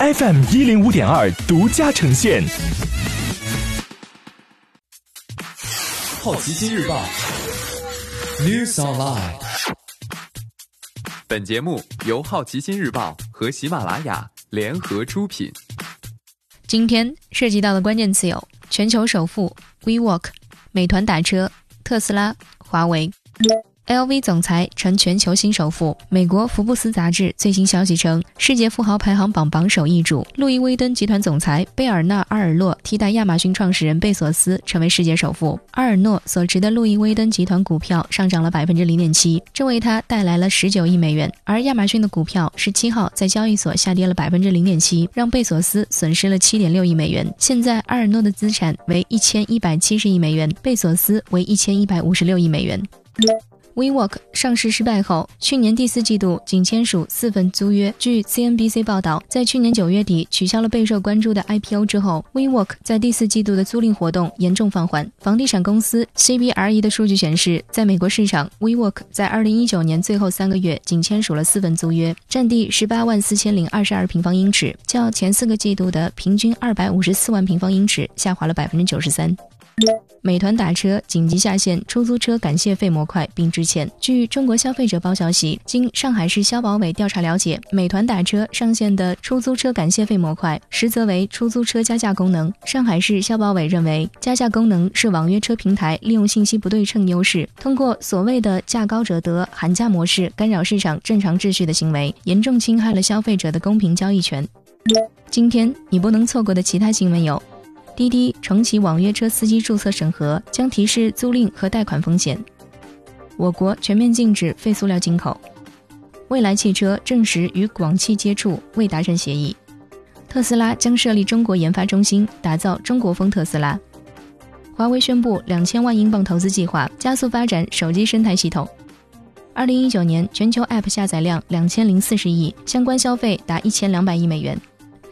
FM 一零五点二独家呈现。好奇心日报，News Online。本节目由好奇心日报和喜马拉雅联合出品。今天涉及到的关键词有：全球首富 WeWork、美团打车、特斯拉、华为。LV 总裁成全球新首富。美国福布斯杂志最新消息称，世界富豪排行榜榜首易主，路易威登集团总裁贝尔纳·阿尔诺替代亚马逊创始人贝索斯成为世界首富。阿尔诺所持的路易威登集团股票上涨了百分之零点七，这为他带来了十九亿美元。而亚马逊的股票十七号在交易所下跌了百分之零点七，让贝索斯损失了七点六亿美元。现在阿尔诺的资产为一千一百七十亿美元，贝索斯为一千一百五十六亿美元。WeWork 上市失败后，去年第四季度仅签署四份租约。据 CNBC 报道，在去年九月底取消了备受关注的 IPO 之后，WeWork 在第四季度的租赁活动严重放缓。房地产公司 CBRE 的数据显示，在美国市场，WeWork 在2019年最后三个月仅签署了四份租约，占地18万四千零二十二平方英尺，较前四个季度的平均254万平方英尺下滑了百分之九十三。美团打车紧急下线出租车感谢费模块并致歉。据中国消费者报消息，经上海市消保委调查了解，美团打车上线的出租车感谢费模块实则为出租车加价功能。上海市消保委认为，加价功能是网约车平台利用信息不对称优势，通过所谓的“价高者得”寒价模式干扰市场正常秩序的行为，严重侵害了消费者的公平交易权。今天你不能错过的其他新闻有。滴滴重启网约车司机注册审核，将提示租赁和贷款风险。我国全面禁止废塑料进口。蔚来汽车证实与广汽接触，未达成协议。特斯拉将设立中国研发中心，打造中国风特斯拉。华为宣布两千万英镑投资计划，加速发展手机生态系统。二零一九年全球 App 下载量两千零四十亿，相关消费达一千两百亿美元。